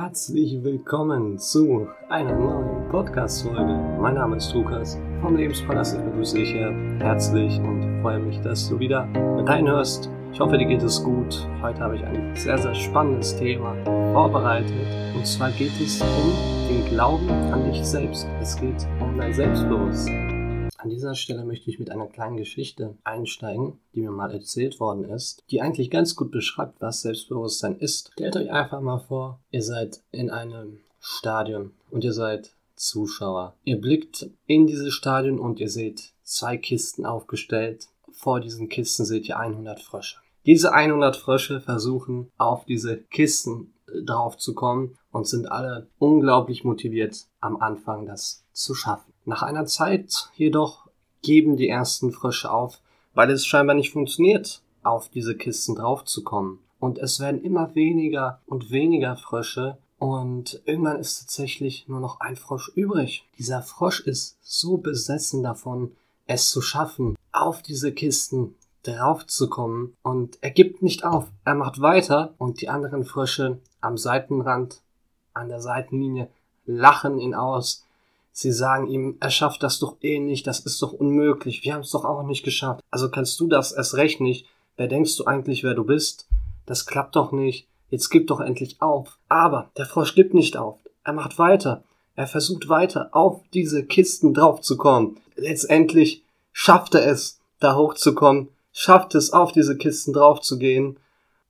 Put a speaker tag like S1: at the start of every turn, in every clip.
S1: Herzlich willkommen zu einer neuen Podcast-Folge. Mein Name ist Lukas vom Lebenspalast. Ich begrüße dich hier herzlich und freue mich, dass du wieder reinhörst. Ich hoffe, dir geht es gut. Heute habe ich ein sehr, sehr spannendes Thema vorbereitet. Und zwar geht es um den Glauben an dich selbst. Es geht um dein Selbstbewusstsein. An dieser Stelle möchte ich mit einer kleinen Geschichte einsteigen, die mir mal erzählt worden ist, die eigentlich ganz gut beschreibt, was Selbstbewusstsein ist. Stellt euch einfach mal vor, ihr seid in einem Stadion und ihr seid Zuschauer. Ihr blickt in dieses Stadion und ihr seht zwei Kisten aufgestellt. Vor diesen Kisten seht ihr 100 Frösche. Diese 100 Frösche versuchen auf diese Kisten äh, drauf zu kommen und sind alle unglaublich motiviert, am Anfang das zu schaffen. Nach einer Zeit jedoch geben die ersten Frösche auf, weil es scheinbar nicht funktioniert, auf diese Kisten draufzukommen. Und es werden immer weniger und weniger Frösche und irgendwann ist tatsächlich nur noch ein Frosch übrig. Dieser Frosch ist so besessen davon, es zu schaffen, auf diese Kisten draufzukommen und er gibt nicht auf. Er macht weiter und die anderen Frösche am Seitenrand, an der Seitenlinie lachen ihn aus Sie sagen ihm, er schafft das doch eh nicht, das ist doch unmöglich, wir haben es doch auch nicht geschafft. Also kannst du das erst recht nicht. Wer denkst du eigentlich, wer du bist? Das klappt doch nicht. Jetzt gib doch endlich auf. Aber der Frosch gibt nicht auf. Er macht weiter. Er versucht weiter auf diese Kisten draufzukommen. Letztendlich schafft er es, da hochzukommen, schafft es, auf diese Kisten draufzugehen.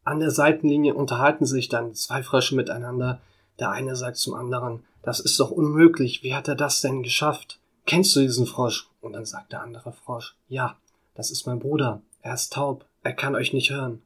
S1: An der Seitenlinie unterhalten sich dann zwei Frösche miteinander. Der eine sagt zum anderen, das ist doch unmöglich. Wie hat er das denn geschafft? Kennst du diesen Frosch? Und dann sagt der andere Frosch, ja, das ist mein Bruder. Er ist taub. Er kann euch nicht hören.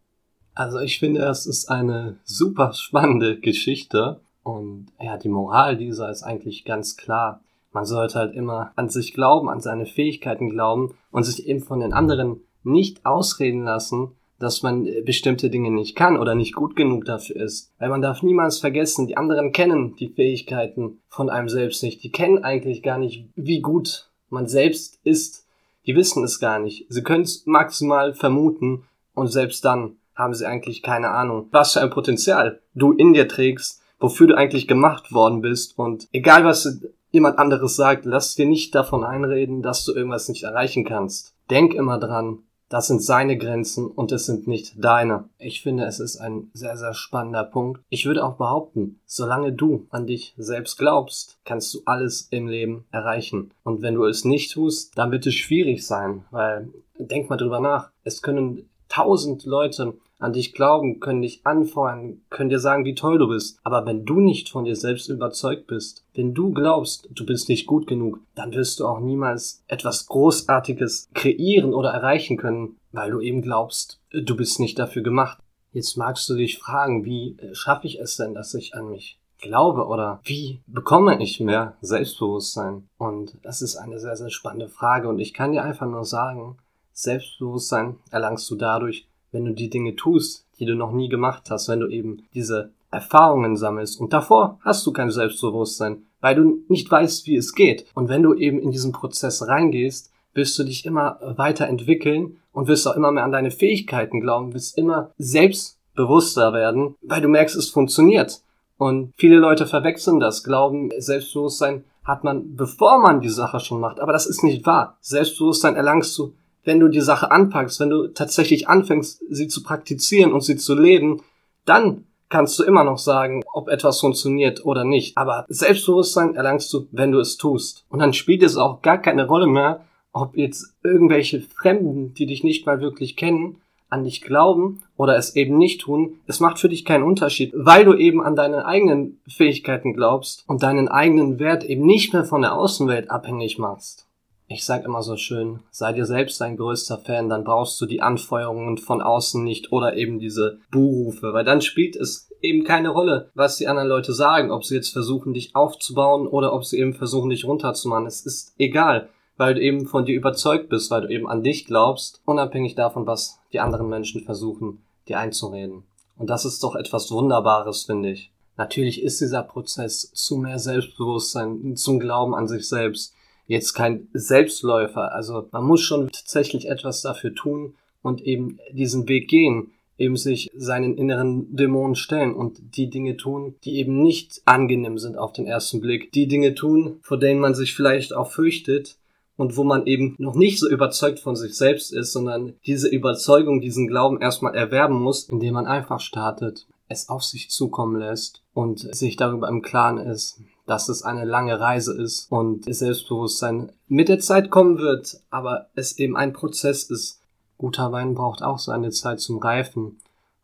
S1: Also ich finde, das ist eine super spannende Geschichte. Und ja, die Moral dieser ist eigentlich ganz klar. Man sollte halt immer an sich glauben, an seine Fähigkeiten glauben und sich eben von den anderen nicht ausreden lassen, dass man äh, bestimmte Dinge nicht kann oder nicht gut genug dafür ist. Weil man darf niemals vergessen, die anderen kennen die Fähigkeiten von einem selbst nicht. Die kennen eigentlich gar nicht, wie gut man selbst ist. Die wissen es gar nicht. Sie können es maximal vermuten und selbst dann haben sie eigentlich keine Ahnung, was für ein Potenzial du in dir trägst, wofür du eigentlich gemacht worden bist und egal was jemand anderes sagt, lass dir nicht davon einreden, dass du irgendwas nicht erreichen kannst. Denk immer dran, das sind seine Grenzen und es sind nicht deine. Ich finde, es ist ein sehr, sehr spannender Punkt. Ich würde auch behaupten, solange du an dich selbst glaubst, kannst du alles im Leben erreichen. Und wenn du es nicht tust, dann wird es schwierig sein, weil denk mal drüber nach. Es können tausend Leute an dich glauben, können dich anfeuern, können dir sagen, wie toll du bist. Aber wenn du nicht von dir selbst überzeugt bist, wenn du glaubst, du bist nicht gut genug, dann wirst du auch niemals etwas Großartiges kreieren oder erreichen können, weil du eben glaubst, du bist nicht dafür gemacht. Jetzt magst du dich fragen, wie äh, schaffe ich es denn, dass ich an mich glaube oder wie bekomme ich mehr Selbstbewusstsein? Und das ist eine sehr, sehr spannende Frage und ich kann dir einfach nur sagen, Selbstbewusstsein erlangst du dadurch, wenn du die Dinge tust, die du noch nie gemacht hast, wenn du eben diese Erfahrungen sammelst. Und davor hast du kein Selbstbewusstsein, weil du nicht weißt, wie es geht. Und wenn du eben in diesen Prozess reingehst, wirst du dich immer weiterentwickeln und wirst auch immer mehr an deine Fähigkeiten glauben, wirst immer selbstbewusster werden, weil du merkst, es funktioniert. Und viele Leute verwechseln das, glauben, Selbstbewusstsein hat man, bevor man die Sache schon macht. Aber das ist nicht wahr. Selbstbewusstsein erlangst du wenn du die Sache anpackst, wenn du tatsächlich anfängst, sie zu praktizieren und sie zu leben, dann kannst du immer noch sagen, ob etwas funktioniert oder nicht. Aber Selbstbewusstsein erlangst du, wenn du es tust. Und dann spielt es auch gar keine Rolle mehr, ob jetzt irgendwelche Fremden, die dich nicht mal wirklich kennen, an dich glauben oder es eben nicht tun. Es macht für dich keinen Unterschied, weil du eben an deine eigenen Fähigkeiten glaubst und deinen eigenen Wert eben nicht mehr von der Außenwelt abhängig machst. Ich sag immer so schön, sei dir selbst dein größter Fan, dann brauchst du die Anfeuerungen von außen nicht oder eben diese Buhrufe, weil dann spielt es eben keine Rolle, was die anderen Leute sagen, ob sie jetzt versuchen, dich aufzubauen oder ob sie eben versuchen, dich runterzumachen. Es ist egal, weil du eben von dir überzeugt bist, weil du eben an dich glaubst, unabhängig davon, was die anderen Menschen versuchen, dir einzureden. Und das ist doch etwas Wunderbares, finde ich. Natürlich ist dieser Prozess zu mehr Selbstbewusstsein, zum Glauben an sich selbst, jetzt kein Selbstläufer. Also man muss schon tatsächlich etwas dafür tun und eben diesen Weg gehen, eben sich seinen inneren Dämonen stellen und die Dinge tun, die eben nicht angenehm sind auf den ersten Blick. Die Dinge tun, vor denen man sich vielleicht auch fürchtet, und wo man eben noch nicht so überzeugt von sich selbst ist, sondern diese Überzeugung, diesen Glauben erstmal erwerben muss, indem man einfach startet, es auf sich zukommen lässt und sich darüber im Klaren ist, dass es eine lange Reise ist und Selbstbewusstsein mit der Zeit kommen wird, aber es eben ein Prozess ist. Guter Wein braucht auch seine Zeit zum Reifen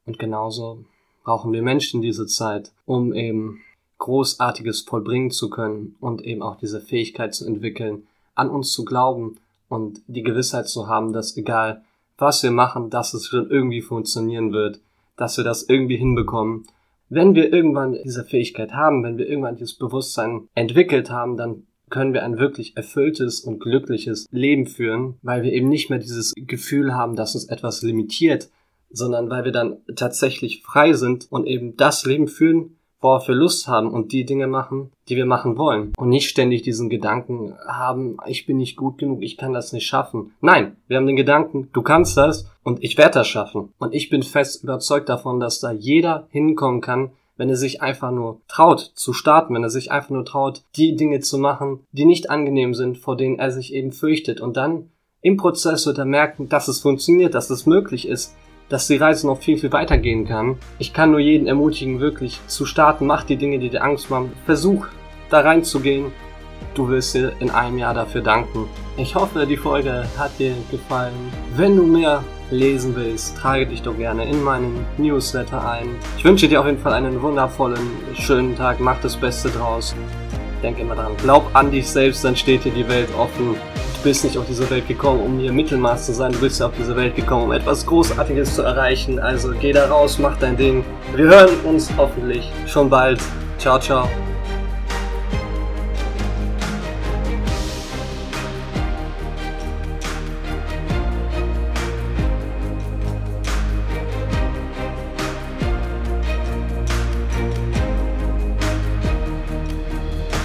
S1: und genauso brauchen wir Menschen diese Zeit, um eben Großartiges vollbringen zu können und eben auch diese Fähigkeit zu entwickeln, an uns zu glauben und die Gewissheit zu haben, dass egal was wir machen, dass es schon irgendwie funktionieren wird, dass wir das irgendwie hinbekommen. Wenn wir irgendwann diese Fähigkeit haben, wenn wir irgendwann dieses Bewusstsein entwickelt haben, dann können wir ein wirklich erfülltes und glückliches Leben führen, weil wir eben nicht mehr dieses Gefühl haben, dass uns etwas limitiert, sondern weil wir dann tatsächlich frei sind und eben das Leben führen, worauf wir Lust haben und die Dinge machen, die wir machen wollen. Und nicht ständig diesen Gedanken haben, ich bin nicht gut genug, ich kann das nicht schaffen. Nein, wir haben den Gedanken, du kannst das und ich werde das schaffen. Und ich bin fest überzeugt davon, dass da jeder hinkommen kann, wenn er sich einfach nur traut zu starten, wenn er sich einfach nur traut, die Dinge zu machen, die nicht angenehm sind, vor denen er sich eben fürchtet. Und dann im Prozess wird er merken, dass es funktioniert, dass es möglich ist, dass die Reise noch viel, viel weiter gehen kann. Ich kann nur jeden ermutigen, wirklich zu starten. Mach die Dinge, die dir Angst machen. Versuch, da reinzugehen. Du wirst dir in einem Jahr dafür danken. Ich hoffe, die Folge hat dir gefallen. Wenn du mehr lesen willst, trage dich doch gerne in meinen Newsletter ein. Ich wünsche dir auf jeden Fall einen wundervollen, schönen Tag. Mach das Beste draus. Denk immer dran. Glaub an dich selbst, dann steht dir die Welt offen. Du bist nicht auf diese Welt gekommen, um hier Mittelmaß zu sein. Du bist auf diese Welt gekommen, um etwas Großartiges zu erreichen. Also geh da raus, mach dein Ding. Wir hören uns hoffentlich schon bald. Ciao, ciao.